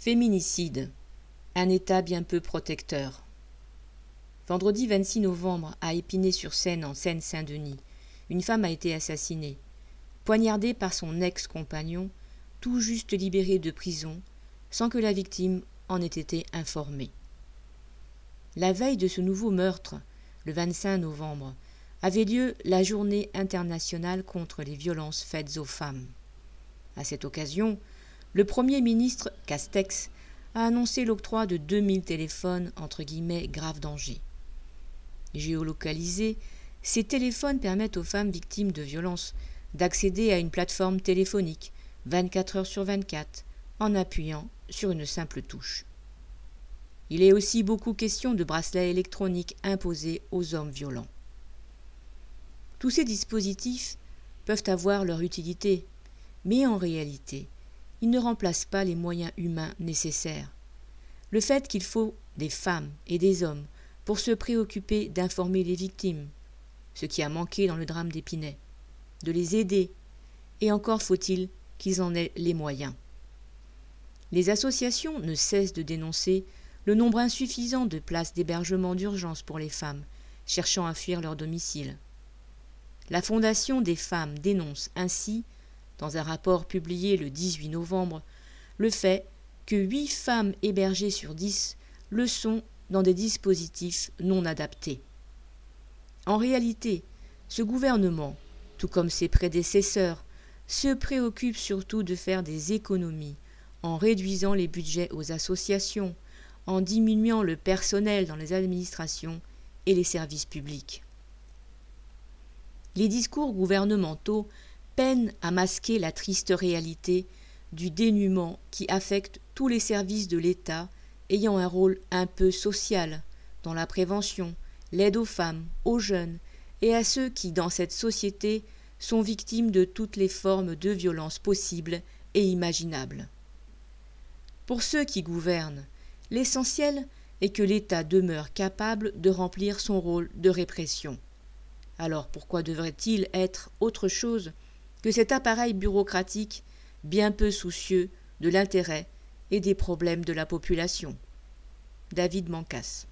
Féminicide. Un État bien peu protecteur. Vendredi 26 novembre, à Épinay-sur-Seine, en Seine-Saint-Denis, une femme a été assassinée, poignardée par son ex-compagnon, tout juste libéré de prison, sans que la victime en ait été informée. La veille de ce nouveau meurtre, le 25 novembre, avait lieu la journée internationale contre les violences faites aux femmes. À cette occasion, le Premier ministre Castex a annoncé l'octroi de 2000 téléphones entre guillemets grave danger. Géolocalisés, ces téléphones permettent aux femmes victimes de violences d'accéder à une plateforme téléphonique 24 heures sur 24 en appuyant sur une simple touche. Il est aussi beaucoup question de bracelets électroniques imposés aux hommes violents. Tous ces dispositifs peuvent avoir leur utilité, mais en réalité, ils ne remplacent pas les moyens humains nécessaires. Le fait qu'il faut des femmes et des hommes pour se préoccuper d'informer les victimes, ce qui a manqué dans le drame d'Épinay, de les aider, et encore faut-il qu'ils en aient les moyens. Les associations ne cessent de dénoncer le nombre insuffisant de places d'hébergement d'urgence pour les femmes cherchant à fuir leur domicile. La Fondation des femmes dénonce ainsi dans un rapport publié le 18 novembre, le fait que 8 femmes hébergées sur 10 le sont dans des dispositifs non adaptés. En réalité, ce gouvernement, tout comme ses prédécesseurs, se préoccupe surtout de faire des économies en réduisant les budgets aux associations, en diminuant le personnel dans les administrations et les services publics. Les discours gouvernementaux peine à masquer la triste réalité du dénuement qui affecte tous les services de l'État ayant un rôle un peu social dans la prévention, l'aide aux femmes, aux jeunes et à ceux qui, dans cette société, sont victimes de toutes les formes de violence possibles et imaginables. Pour ceux qui gouvernent, l'essentiel est que l'État demeure capable de remplir son rôle de répression. Alors pourquoi devrait-il être autre chose que cet appareil bureaucratique bien peu soucieux de l'intérêt et des problèmes de la population. David Mancas.